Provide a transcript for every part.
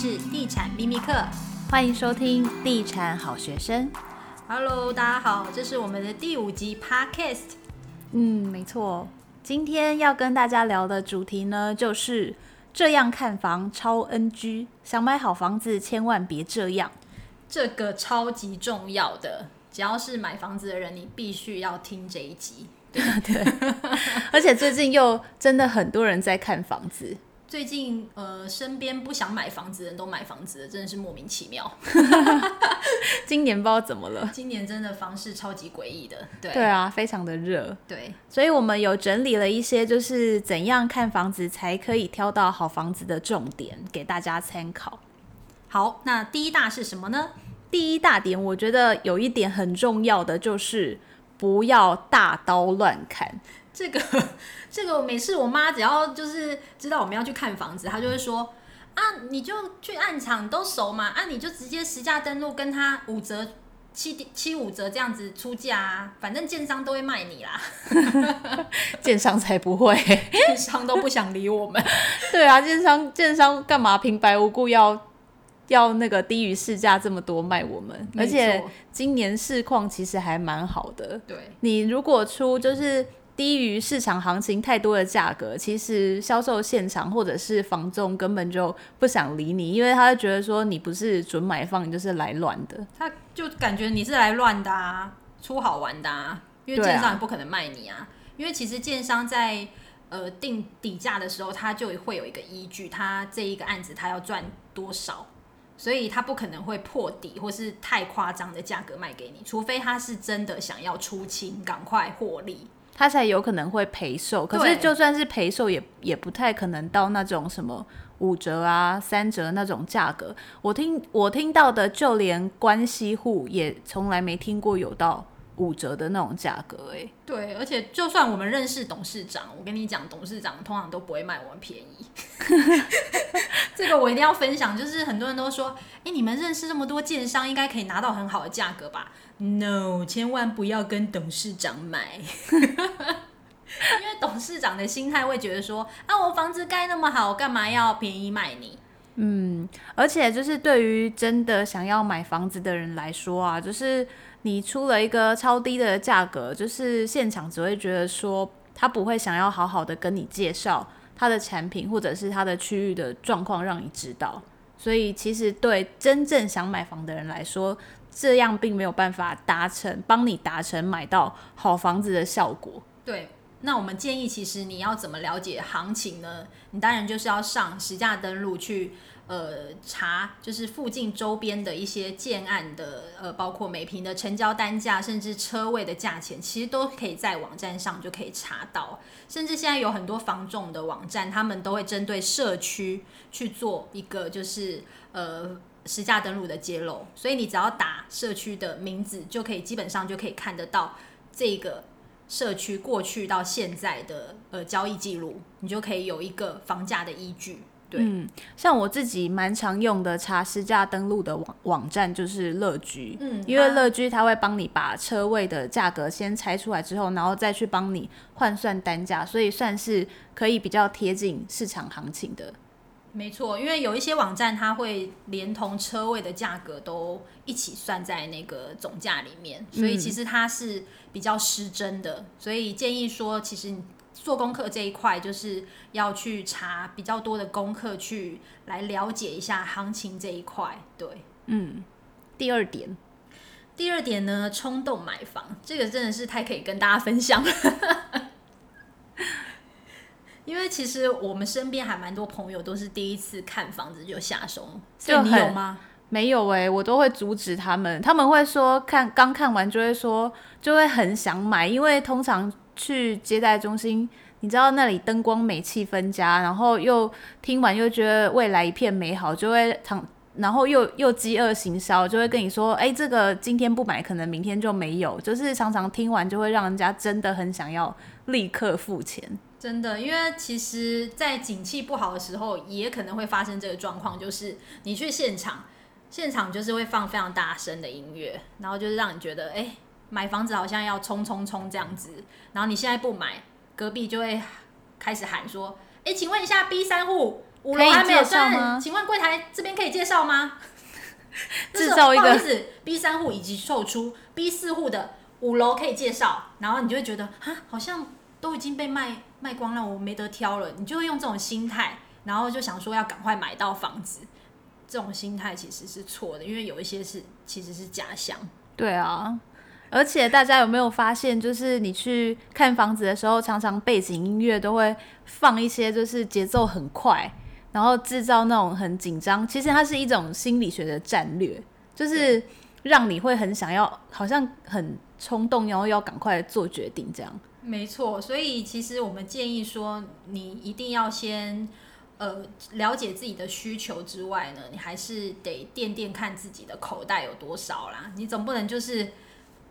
是地产秘密课，欢迎收听地产好学生。Hello，大家好，这是我们的第五集 Podcast。嗯，没错，今天要跟大家聊的主题呢，就是这样看房超 NG，想买好房子千万别这样。这个超级重要的，只要是买房子的人，你必须要听这一集。对 对，而且最近又真的很多人在看房子。最近呃，身边不想买房子的人都买房子了，真的是莫名其妙。今年不知道怎么了，今年真的房市超级诡异的。对对啊，非常的热。对，所以我们有整理了一些，就是怎样看房子才可以挑到好房子的重点，给大家参考。好，那第一大是什么呢？第一大点，我觉得有一点很重要的就是不要大刀乱砍。这个。这个每次我妈只要就是知道我们要去看房子，她就会说啊，你就去暗场都熟嘛，啊，你就直接实价登录跟他五折、七七五折这样子出价啊，反正建商都会卖你啦。建商才不会，建商都不想理我们。对啊，建商建商干嘛平白无故要要那个低于市价这么多卖我们？而且今年市况其实还蛮好的。对，你如果出就是。低于市场行情太多的价格，其实销售现场或者是房仲根本就不想理你，因为他就觉得说你不是准买方，你就是来乱的。他就感觉你是来乱的啊，出好玩的啊，因为建商也不可能卖你啊。啊因为其实建商在呃定底价的时候，他就会有一个依据，他这一个案子他要赚多少，所以他不可能会破底或是太夸张的价格卖给你，除非他是真的想要出清，赶快获利。他才有可能会赔售，可是就算是赔售，也也不太可能到那种什么五折啊、三折那种价格。我听我听到的，就连关系户也从来没听过有到五折的那种价格。哎，对，而且就算我们认识董事长，我跟你讲，董事长通常都不会卖我们便宜。这个我一定要分享，就是很多人都说，哎，你们认识这么多建商，应该可以拿到很好的价格吧？No，千万不要跟董事长买，因为董事长的心态会觉得说，啊，我房子盖那么好，我干嘛要便宜卖你？嗯，而且就是对于真的想要买房子的人来说啊，就是你出了一个超低的价格，就是现场只会觉得说，他不会想要好好的跟你介绍他的产品或者是他的区域的状况，让你知道。所以其实对真正想买房的人来说，这样并没有办法达成，帮你达成买到好房子的效果。对，那我们建议，其实你要怎么了解行情呢？你当然就是要上实价登录去，呃，查就是附近周边的一些建案的，呃，包括每平的成交单价，甚至车位的价钱，其实都可以在网站上就可以查到。甚至现在有很多房仲的网站，他们都会针对社区去做一个，就是呃。实价登录的揭露，所以你只要打社区的名字，就可以基本上就可以看得到这个社区过去到现在的呃交易记录，你就可以有一个房价的依据。对，嗯，像我自己蛮常用的查实价登录的网网站就是乐居，嗯，因为乐居它会帮你把车位的价格先拆出来之后，然后再去帮你换算单价，所以算是可以比较贴近市场行情的。没错，因为有一些网站，它会连同车位的价格都一起算在那个总价里面，所以其实它是比较失真的。所以建议说，其实你做功课这一块，就是要去查比较多的功课，去来了解一下行情这一块。对，嗯。第二点，第二点呢，冲动买房，这个真的是太可以跟大家分享了。因为其实我们身边还蛮多朋友都是第一次看房子就下手，所以你有吗？没有哎、欸，我都会阻止他们。他们会说看刚看完就会说就会很想买，因为通常去接待中心，你知道那里灯光美、气氛佳，然后又听完又觉得未来一片美好，就会常然后又又饥饿行销，就会跟你说，哎，这个今天不买，可能明天就没有。就是常常听完就会让人家真的很想要立刻付钱。真的，因为其实，在景气不好的时候，也可能会发生这个状况，就是你去现场，现场就是会放非常大声的音乐，然后就是让你觉得，哎，买房子好像要冲冲冲这样子，然后你现在不买，隔壁就会开始喊说，哎，请问一下 B 三户，五楼还没有算吗？请问柜台这边可以介绍吗？制造一个 B 三户以及售出，B 四户的五楼可以介绍，然后你就会觉得啊，好像都已经被卖卖光了，我没得挑了，你就会用这种心态，然后就想说要赶快买到房子，这种心态其实是错的，因为有一些是其实是假象。对啊，而且大家有没有发现，就是你去看房子的时候，常常背景音乐都会放一些，就是节奏很快。然后制造那种很紧张，其实它是一种心理学的战略，就是让你会很想要，好像很冲动，然后要赶快做决定这样。没错，所以其实我们建议说，你一定要先呃了解自己的需求之外呢，你还是得垫垫看自己的口袋有多少啦。你总不能就是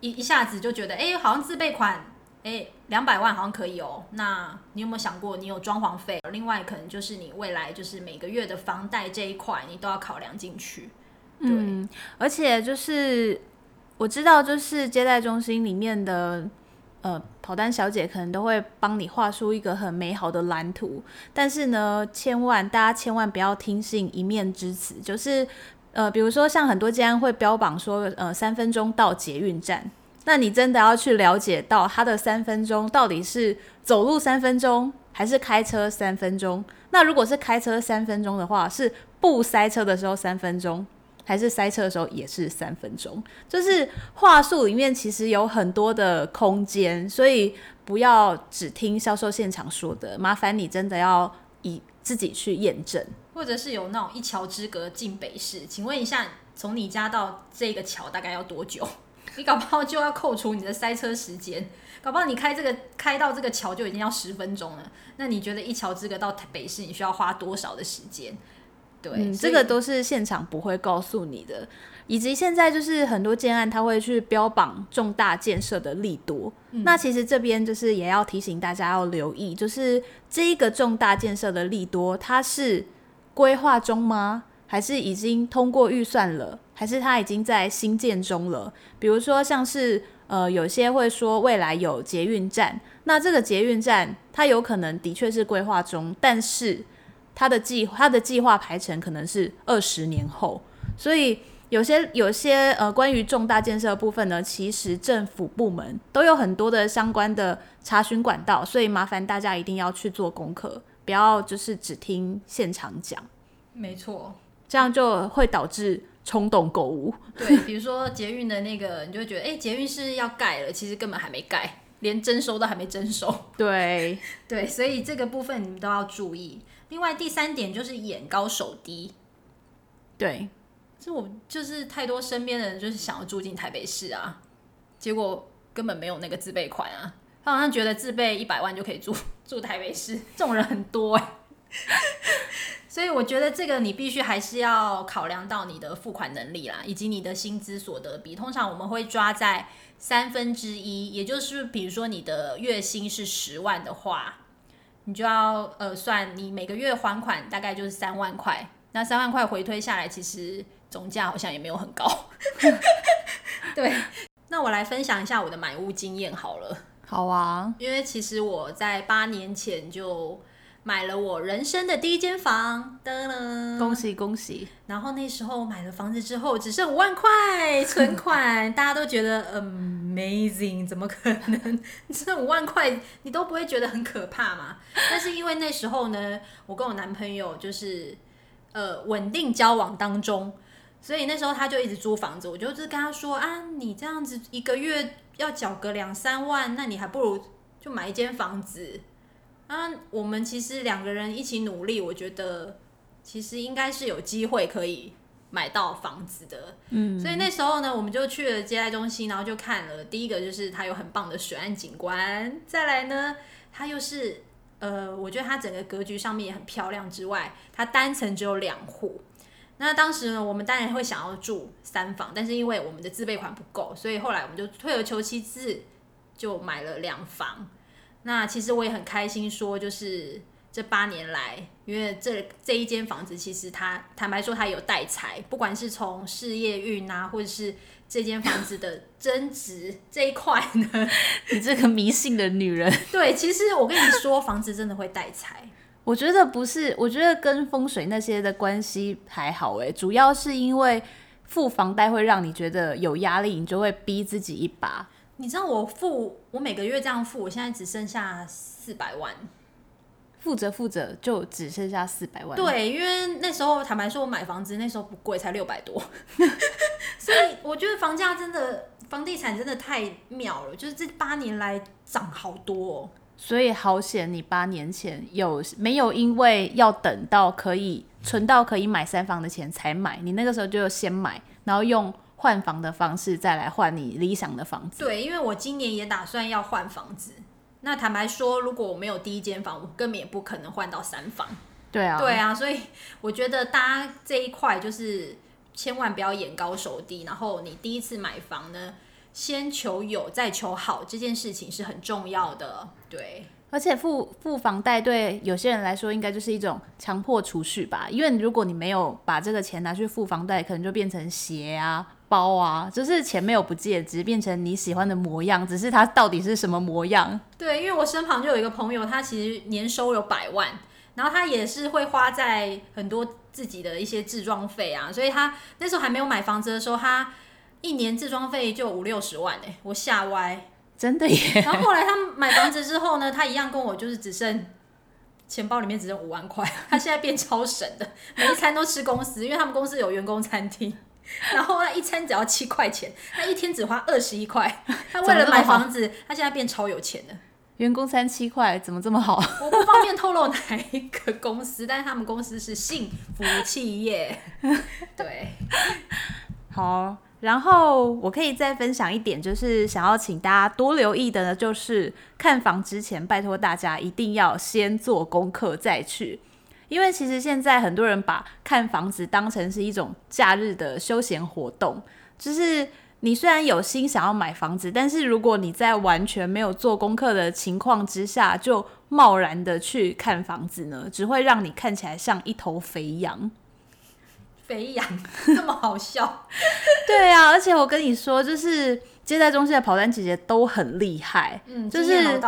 一一下子就觉得，哎，好像自备款。哎，两百万好像可以哦。那你有没有想过，你有装潢费？另外，可能就是你未来就是每个月的房贷这一块，你都要考量进去。嗯，而且就是我知道，就是接待中心里面的呃跑单小姐可能都会帮你画出一个很美好的蓝图。但是呢，千万大家千万不要听信一面之词，就是呃，比如说像很多家会标榜说，呃，三分钟到捷运站。那你真的要去了解到他的三分钟到底是走路三分钟还是开车三分钟？那如果是开车三分钟的话，是不塞车的时候三分钟，还是塞车的时候也是三分钟？就是话术里面其实有很多的空间，所以不要只听销售现场说的，麻烦你真的要以自己去验证，或者是有那种一桥之隔进北市，请问一下，从你家到这个桥大概要多久？你搞不好就要扣除你的塞车时间，搞不好你开这个开到这个桥就已经要十分钟了。那你觉得一桥之隔到北市你需要花多少的时间？对，嗯，这个都是现场不会告诉你的。以及现在就是很多建案他会去标榜重大建设的利多，嗯，那其实这边就是也要提醒大家要留意，就是这一个重大建设的利多，它是规划中吗？还是已经通过预算了？还是它已经在新建中了？比如说，像是呃，有些会说未来有捷运站，那这个捷运站它有可能的确是规划中，但是它的计它的计划排程可能是二十年后。所以有些有些呃，关于重大建设部分呢，其实政府部门都有很多的相关的查询管道，所以麻烦大家一定要去做功课，不要就是只听现场讲。没错，这样就会导致。冲动购物，对，比如说捷运的那个，你就会觉得，哎、欸，捷运是要盖了，其实根本还没盖，连征收都还没征收。对，对，所以这个部分你们都要注意。另外第三点就是眼高手低，对，这我就是太多身边的人就是想要住进台北市啊，结果根本没有那个自备款啊，好像觉得自备一百万就可以住 住台北市，这种人很多哎、所以我觉得这个你必须还是要考量到你的付款能力啦，以及你的薪资所得比。通常我们会抓在三分之一，也就是比如说你的月薪是十万的话，你就要呃算你每个月还款大概就是三万块。那三万块回推下来，其实总价好像也没有很高。对，那我来分享一下我的买屋经验好了。好啊，因为其实我在八年前就。买了我人生的第一间房，噔噔，恭喜恭喜！然后那时候买了房子之后，只剩五万块存款，大家都觉得 amazing，怎么可能？这五万块你都不会觉得很可怕嘛？但是因为那时候呢，我跟我男朋友就是呃稳定交往当中，所以那时候他就一直租房子，我就是跟他说啊，你这样子一个月要缴个两三万，那你还不如就买一间房子。啊，我们其实两个人一起努力，我觉得其实应该是有机会可以买到房子的。嗯，所以那时候呢，我们就去了接待中心，然后就看了。第一个就是它有很棒的水岸景观，再来呢，它又是呃，我觉得它整个格局上面也很漂亮之外，它单层只有两户。那当时呢，我们当然会想要住三房，但是因为我们的自备款不够，所以后来我们就退而求其次，就买了两房。那其实我也很开心，说就是这八年来，因为这这一间房子，其实它坦白说它有带财，不管是从事业运啊，或者是这间房子的增值这一块呢，你这个迷信的女人。对，其实我跟你说，房子真的会带财。我觉得不是，我觉得跟风水那些的关系还好诶，主要是因为付房贷会让你觉得有压力，你就会逼自己一把。你知道我付，我每个月这样付，我现在只剩下四百万，负责负责就只剩下四百万。对，因为那时候坦白说，我买房子那时候不贵，才六百多，所以我觉得房价真的，房地产真的太妙了，就是这八年来涨好多哦。所以好险，你八年前有没有因为要等到可以存到可以买三房的钱才买？你那个时候就先买，然后用换房的方式再来换你理想的房子。对，因为我今年也打算要换房子。那坦白说，如果我没有第一间房，我根本也不可能换到三房。对啊，对啊，所以我觉得大家这一块就是千万不要眼高手低，然后你第一次买房呢，先求有再求好，这件事情是很重要的。对，而且付付房贷对有些人来说，应该就是一种强迫储蓄吧。因为如果你没有把这个钱拿去付房贷，可能就变成鞋啊、包啊，就是钱没有不借，只是变成你喜欢的模样，只是它到底是什么模样？对，因为我身旁就有一个朋友，他其实年收有百万，然后他也是会花在很多自己的一些置装费啊，所以他那时候还没有买房子的时候，他。一年自装费就五六十万哎、欸，我吓歪，真的耶！然后后来他买房子之后呢，他一样跟我就是只剩钱包里面只剩五万块，他现在变超省的，每一餐都吃公司，因为他们公司有员工餐厅，然后他一餐只要七块钱，他一天只花二十一块，他为了买房子，他现在变超有钱了。员工餐七块怎么这么好？我不方便透露哪一个公司，但是他们公司是幸福企业，对，好。然后我可以再分享一点，就是想要请大家多留意的呢，就是看房之前，拜托大家一定要先做功课再去，因为其实现在很多人把看房子当成是一种假日的休闲活动，就是你虽然有心想要买房子，但是如果你在完全没有做功课的情况之下，就贸然的去看房子呢，只会让你看起来像一头肥羊。肥羊这么好笑？对啊，而且我跟你说，就是接待中心的跑单姐姐都很厉害，嗯，就是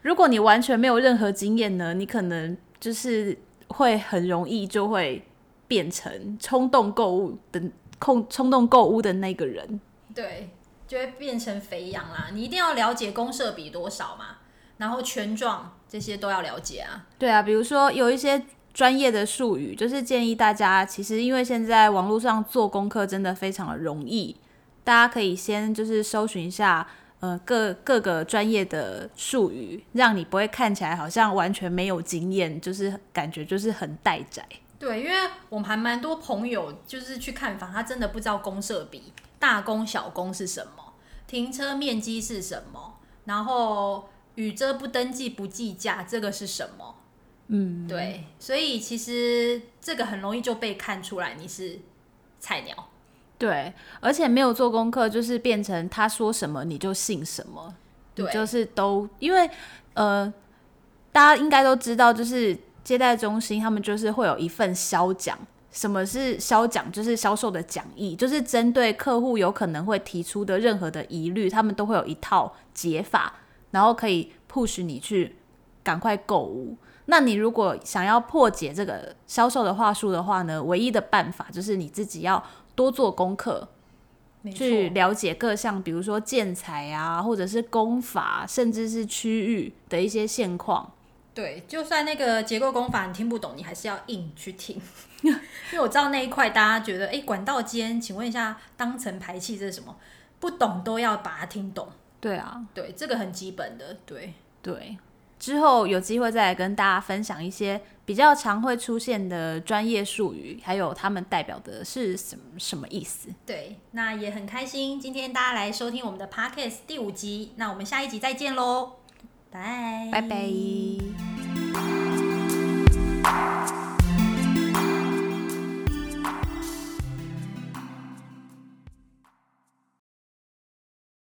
如果你完全没有任何经验呢，你可能就是会很容易就会变成冲动购物的控冲动购物的那个人，对，就会变成肥羊啦。你一定要了解公社比多少嘛，然后权状这些都要了解啊。对啊，比如说有一些。专业的术语就是建议大家，其实因为现在网络上做功课真的非常的容易，大家可以先就是搜寻一下，呃，各各个专业的术语，让你不会看起来好像完全没有经验，就是感觉就是很待宰。对，因为我们还蛮多朋友就是去看房，他真的不知道公设比，大公小公是什么，停车面积是什么，然后雨遮不登记不计价，这个是什么？嗯，对，所以其实这个很容易就被看出来你是菜鸟。对，而且没有做功课，就是变成他说什么你就信什么。对，就是都因为呃，大家应该都知道，就是接待中心他们就是会有一份销奖。什么是销奖？就是销售的讲义，就是针对客户有可能会提出的任何的疑虑，他们都会有一套解法，然后可以 push 你去赶快购物。那你如果想要破解这个销售的话术的话呢，唯一的办法就是你自己要多做功课，去了解各项，比如说建材啊，或者是工法，甚至是区域的一些现况。对，就算那个结构工法你听不懂，你还是要硬去听，因为我知道那一块大家觉得，哎、欸，管道间，请问一下，当层排气这是什么？不懂都要把它听懂。对啊，对，这个很基本的，对对。之后有机会再来跟大家分享一些比较常会出现的专业术语，还有他们代表的是什么什么意思。对，那也很开心，今天大家来收听我们的 Podcast 第五集，那我们下一集再见喽，拜拜拜拜。